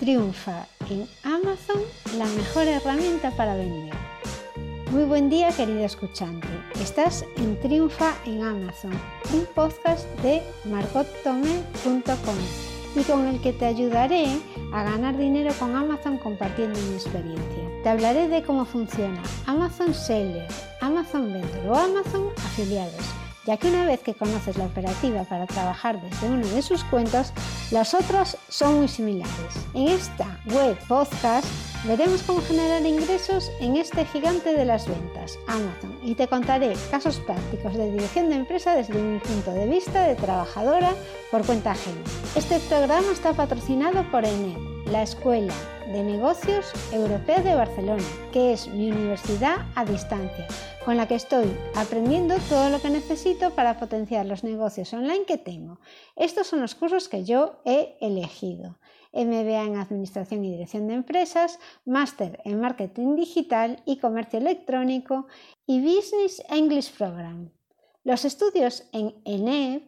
Triunfa en Amazon la mejor herramienta para vender. Muy buen día querido escuchante. Estás en Triunfa en Amazon, un podcast de margottome.com y con el que te ayudaré a ganar dinero con Amazon compartiendo mi experiencia. Te hablaré de cómo funciona Amazon Seller, Amazon Vendor o Amazon Afiliados ya que una vez que conoces la operativa para trabajar desde uno de sus cuentos, las otras son muy similares. En esta web podcast veremos cómo generar ingresos en este gigante de las ventas, Amazon, y te contaré casos prácticos de dirección de empresa desde mi punto de vista de trabajadora por cuenta ajena. Este programa está patrocinado por ENED, la Escuela de Negocios Europea de Barcelona, que es mi universidad a distancia con la que estoy aprendiendo todo lo que necesito para potenciar los negocios online que tengo. Estos son los cursos que yo he elegido. MBA en Administración y Dirección de Empresas, Máster en Marketing Digital y Comercio Electrónico y Business English Program. Los estudios en ENEB,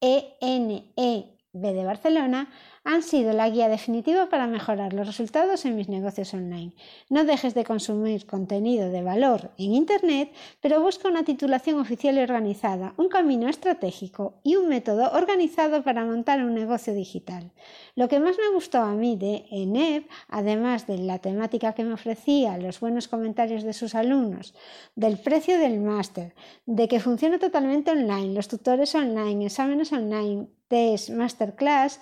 ENEB de Barcelona, han sido la guía definitiva para mejorar los resultados en mis negocios online. No dejes de consumir contenido de valor en Internet, pero busca una titulación oficial y organizada, un camino estratégico y un método organizado para montar un negocio digital. Lo que más me gustó a mí de ENEP, además de la temática que me ofrecía, los buenos comentarios de sus alumnos, del precio del máster, de que funciona totalmente online, los tutores online, exámenes online, test, masterclass,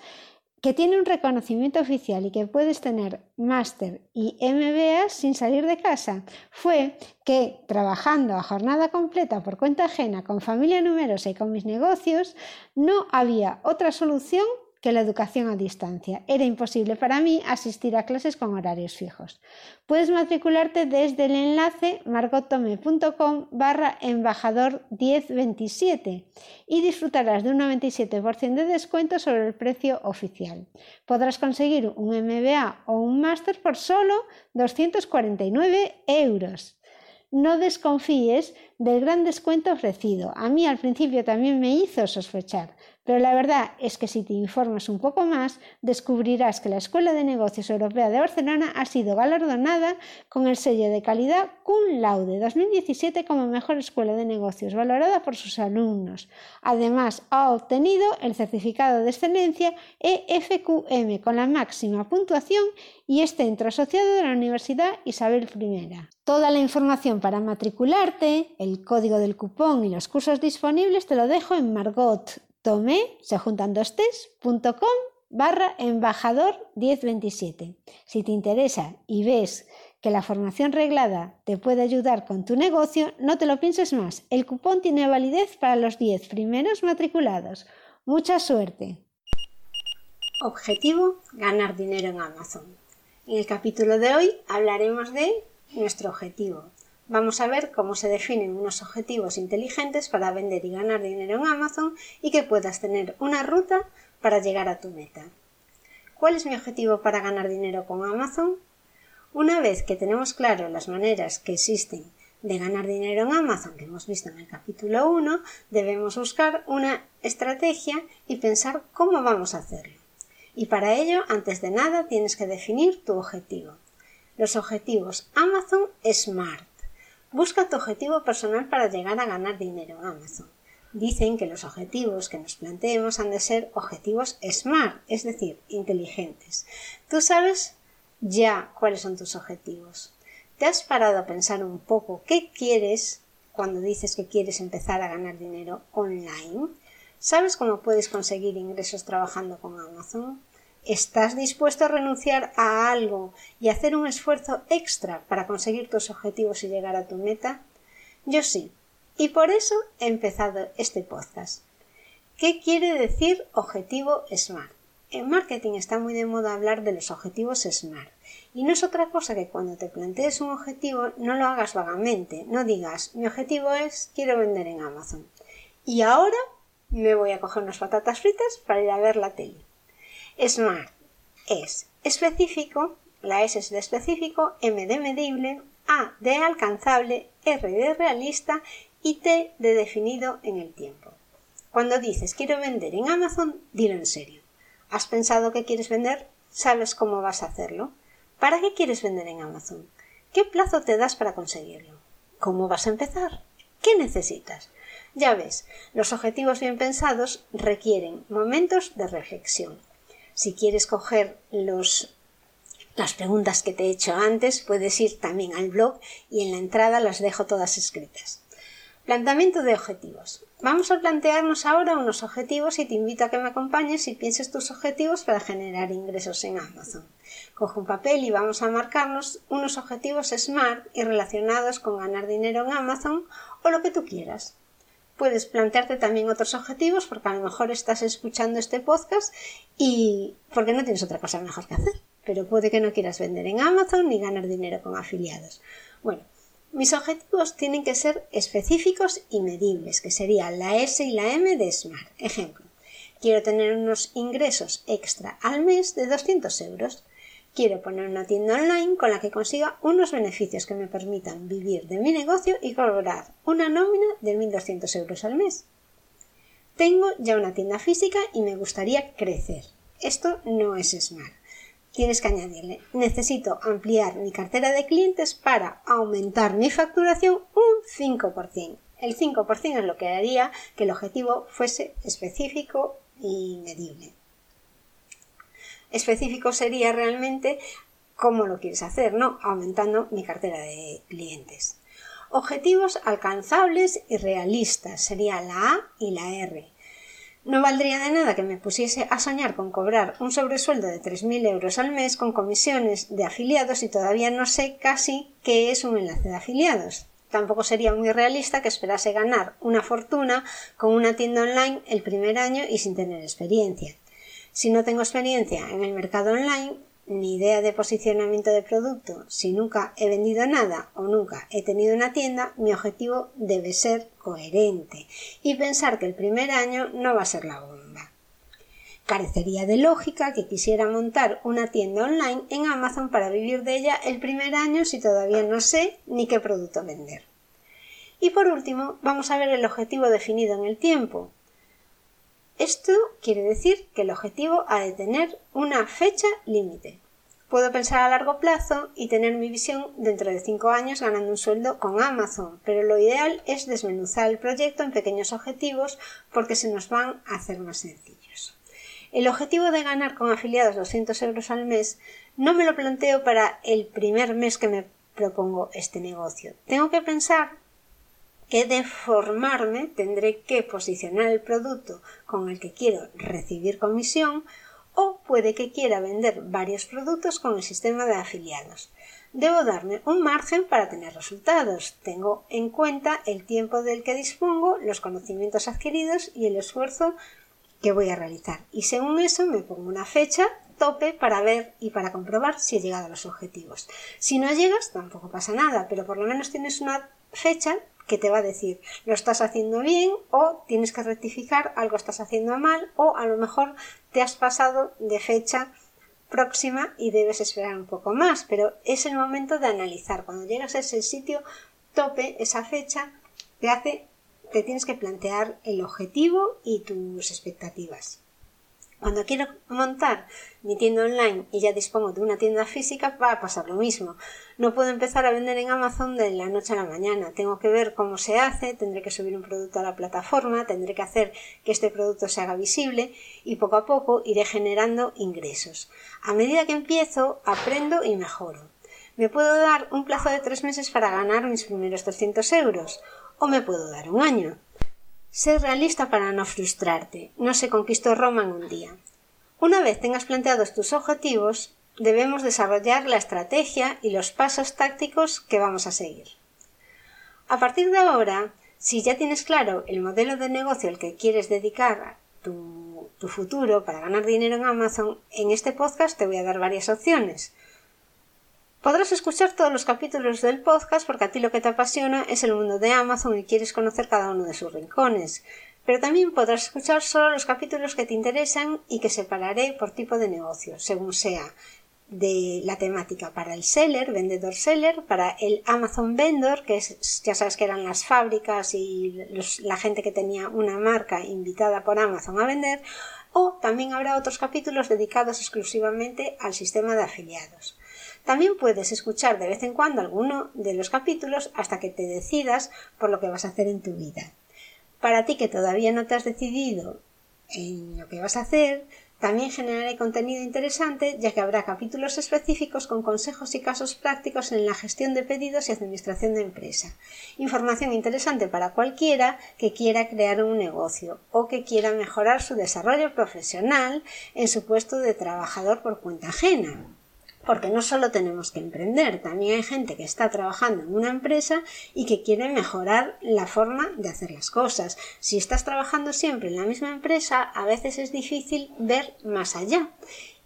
que tiene un reconocimiento oficial y que puedes tener máster y MBA sin salir de casa, fue que trabajando a jornada completa por cuenta ajena, con familia numerosa y con mis negocios, no había otra solución que la educación a distancia. Era imposible para mí asistir a clases con horarios fijos. Puedes matricularte desde el enlace margotome.com barra embajador 1027 y disfrutarás de un 97% de descuento sobre el precio oficial. Podrás conseguir un MBA o un máster por solo 249 euros no desconfíes del gran descuento ofrecido. A mí al principio también me hizo sospechar, pero la verdad es que si te informas un poco más, descubrirás que la Escuela de Negocios Europea de Barcelona ha sido galardonada con el sello de calidad Cum Laude 2017 como mejor escuela de negocios, valorada por sus alumnos. Además, ha obtenido el certificado de excelencia EFQM con la máxima puntuación y es centro asociado de la Universidad Isabel I. Toda la información para matricularte, el código del cupón y los cursos disponibles te lo dejo en Margot tomé, se juntan dos barra embajador 1027. Si te interesa y ves que la formación reglada te puede ayudar con tu negocio, no te lo pienses más. El cupón tiene validez para los 10 primeros matriculados. Mucha suerte. Objetivo, ganar dinero en Amazon. En el capítulo de hoy hablaremos de nuestro objetivo, Vamos a ver cómo se definen unos objetivos inteligentes para vender y ganar dinero en Amazon y que puedas tener una ruta para llegar a tu meta. ¿Cuál es mi objetivo para ganar dinero con Amazon? Una vez que tenemos claro las maneras que existen de ganar dinero en Amazon que hemos visto en el capítulo 1, debemos buscar una estrategia y pensar cómo vamos a hacerlo. Y para ello, antes de nada, tienes que definir tu objetivo. Los objetivos Amazon Smart Busca tu objetivo personal para llegar a ganar dinero en Amazon. Dicen que los objetivos que nos planteemos han de ser objetivos SMART, es decir, inteligentes. Tú sabes ya cuáles son tus objetivos. ¿Te has parado a pensar un poco qué quieres cuando dices que quieres empezar a ganar dinero online? ¿Sabes cómo puedes conseguir ingresos trabajando con Amazon? ¿Estás dispuesto a renunciar a algo y hacer un esfuerzo extra para conseguir tus objetivos y llegar a tu meta? Yo sí, y por eso he empezado este podcast. ¿Qué quiere decir objetivo SMART? En marketing está muy de moda hablar de los objetivos SMART. Y no es otra cosa que cuando te plantees un objetivo no lo hagas vagamente, no digas mi objetivo es quiero vender en Amazon. Y ahora me voy a coger unas patatas fritas para ir a ver la tele. SMART es específico, la S es de específico, M de medible, A de alcanzable, R de realista y T de definido en el tiempo. Cuando dices quiero vender en Amazon, dilo en serio. ¿Has pensado que quieres vender? sabes cómo vas a hacerlo. ¿Para qué quieres vender en Amazon? ¿Qué plazo te das para conseguirlo? ¿Cómo vas a empezar? ¿Qué necesitas? Ya ves, los objetivos bien pensados requieren momentos de reflexión. Si quieres coger los, las preguntas que te he hecho antes, puedes ir también al blog y en la entrada las dejo todas escritas. Planteamiento de objetivos. Vamos a plantearnos ahora unos objetivos y te invito a que me acompañes y pienses tus objetivos para generar ingresos en Amazon. Coge un papel y vamos a marcarnos unos objetivos SMART y relacionados con ganar dinero en Amazon o lo que tú quieras. Puedes plantearte también otros objetivos porque a lo mejor estás escuchando este podcast y porque no tienes otra cosa mejor que hacer. Pero puede que no quieras vender en Amazon ni ganar dinero con afiliados. Bueno, mis objetivos tienen que ser específicos y medibles, que serían la S y la M de SMART. Ejemplo, quiero tener unos ingresos extra al mes de 200 euros. Quiero poner una tienda online con la que consiga unos beneficios que me permitan vivir de mi negocio y cobrar una nómina de 1.200 euros al mes. Tengo ya una tienda física y me gustaría crecer. Esto no es Smart. Tienes que añadirle, necesito ampliar mi cartera de clientes para aumentar mi facturación un 5%. El 5% es lo que haría que el objetivo fuese específico y medible específico sería realmente cómo lo quieres hacer, ¿no? Aumentando mi cartera de clientes. Objetivos alcanzables y realistas sería la A y la R. No valdría de nada que me pusiese a soñar con cobrar un sobresueldo de 3.000 euros al mes con comisiones de afiliados y todavía no sé casi qué es un enlace de afiliados. Tampoco sería muy realista que esperase ganar una fortuna con una tienda online el primer año y sin tener experiencia. Si no tengo experiencia en el mercado online, ni idea de posicionamiento de producto, si nunca he vendido nada o nunca he tenido una tienda, mi objetivo debe ser coherente y pensar que el primer año no va a ser la bomba. Carecería de lógica que quisiera montar una tienda online en Amazon para vivir de ella el primer año si todavía no sé ni qué producto vender. Y por último, vamos a ver el objetivo definido en el tiempo, esto quiere decir que el objetivo ha de tener una fecha límite. Puedo pensar a largo plazo y tener mi visión dentro de cinco años ganando un sueldo con Amazon, pero lo ideal es desmenuzar el proyecto en pequeños objetivos porque se nos van a hacer más sencillos. El objetivo de ganar con afiliados 200 euros al mes no me lo planteo para el primer mes que me propongo este negocio. Tengo que pensar he de formarme, tendré que posicionar el producto con el que quiero recibir comisión o puede que quiera vender varios productos con el sistema de afiliados. Debo darme un margen para tener resultados. Tengo en cuenta el tiempo del que dispongo, los conocimientos adquiridos y el esfuerzo que voy a realizar. Y según eso me pongo una fecha tope para ver y para comprobar si he llegado a los objetivos. Si no llegas, tampoco pasa nada, pero por lo menos tienes una fecha que te va a decir lo estás haciendo bien o tienes que rectificar algo estás haciendo mal o a lo mejor te has pasado de fecha próxima y debes esperar un poco más. Pero es el momento de analizar. Cuando llegas a ese sitio tope esa fecha te hace te tienes que plantear el objetivo y tus expectativas cuando quiero montar mi tienda online y ya dispongo de una tienda física, va a pasar lo mismo. No puedo empezar a vender en Amazon de la noche a la mañana. Tengo que ver cómo se hace, tendré que subir un producto a la plataforma, tendré que hacer que este producto se haga visible y poco a poco iré generando ingresos. A medida que empiezo, aprendo y mejoro. Me puedo dar un plazo de tres meses para ganar mis primeros 300 euros o me puedo dar un año. Sé realista para no frustrarte. No se conquistó Roma en un día. Una vez tengas planteados tus objetivos, debemos desarrollar la estrategia y los pasos tácticos que vamos a seguir. A partir de ahora, si ya tienes claro el modelo de negocio al que quieres dedicar tu, tu futuro para ganar dinero en Amazon, en este podcast te voy a dar varias opciones. Podrás escuchar todos los capítulos del podcast porque a ti lo que te apasiona es el mundo de Amazon y quieres conocer cada uno de sus rincones. Pero también podrás escuchar solo los capítulos que te interesan y que separaré por tipo de negocio, según sea de la temática para el seller, vendedor seller, para el Amazon vendor, que ya sabes que eran las fábricas y la gente que tenía una marca invitada por Amazon a vender, o también habrá otros capítulos dedicados exclusivamente al sistema de afiliados. También puedes escuchar de vez en cuando alguno de los capítulos hasta que te decidas por lo que vas a hacer en tu vida. Para ti que todavía no te has decidido en lo que vas a hacer, también generaré contenido interesante ya que habrá capítulos específicos con consejos y casos prácticos en la gestión de pedidos y administración de empresa. Información interesante para cualquiera que quiera crear un negocio o que quiera mejorar su desarrollo profesional en su puesto de trabajador por cuenta ajena porque no solo tenemos que emprender, también hay gente que está trabajando en una empresa y que quiere mejorar la forma de hacer las cosas. Si estás trabajando siempre en la misma empresa, a veces es difícil ver más allá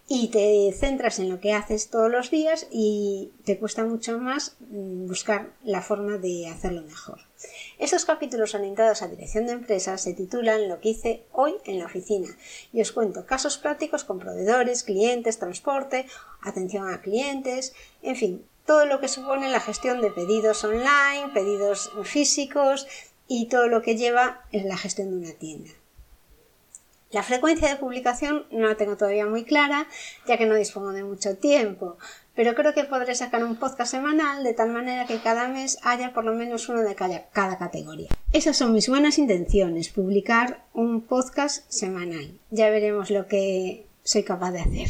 y te centras en lo que haces todos los días y te cuesta mucho más mm, buscar la forma de hacerlo mejor. Estos capítulos orientados a dirección de empresas se titulan Lo que hice hoy en la oficina y os cuento casos prácticos con proveedores, clientes, transporte, atención a clientes, en fin, todo lo que supone la gestión de pedidos online, pedidos físicos y todo lo que lleva en la gestión de una tienda. La frecuencia de publicación no la tengo todavía muy clara, ya que no dispongo de mucho tiempo, pero creo que podré sacar un podcast semanal de tal manera que cada mes haya por lo menos uno de cada, categoría. Esas son mis buenas intenciones, publicar un podcast semanal. Ya veremos lo que soy capaz de hacer.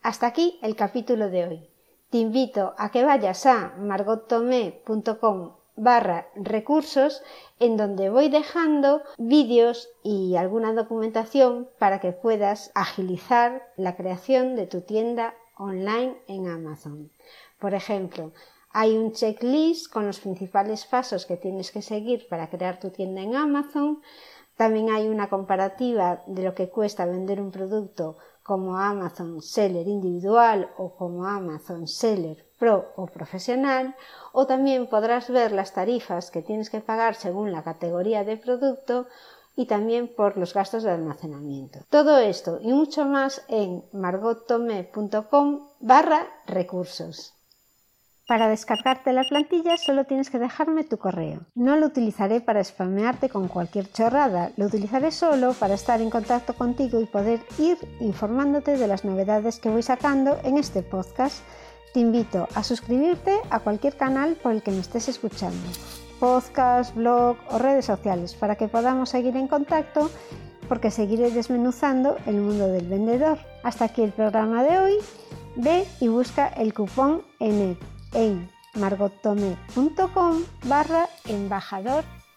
Hasta aquí el capítulo de hoy. Te invito a que vayas a margottomé.com barra recursos en donde voy dejando vídeos y alguna documentación para que puedas agilizar la creación de tu tienda online en Amazon. Por ejemplo, hay un checklist con los principales pasos que tienes que seguir para crear tu tienda en Amazon. También hay una comparativa de lo que cuesta vender un producto como Amazon Seller individual o como Amazon Seller Pro o profesional, o también podrás ver las tarifas que tienes que pagar según la categoría de producto y también por los gastos de almacenamiento. Todo esto y mucho más en margotome.com barra recursos. Para descargarte la plantilla solo tienes que dejarme tu correo. No lo utilizaré para spamearte con cualquier chorrada, lo utilizaré solo para estar en contacto contigo y poder ir informándote de las novedades que voy sacando en este podcast te invito a suscribirte a cualquier canal por el que me estés escuchando, podcast, blog o redes sociales, para que podamos seguir en contacto porque seguiré desmenuzando el mundo del vendedor. Hasta aquí el programa de hoy. Ve y busca el cupón en, en margotome.com barra embajador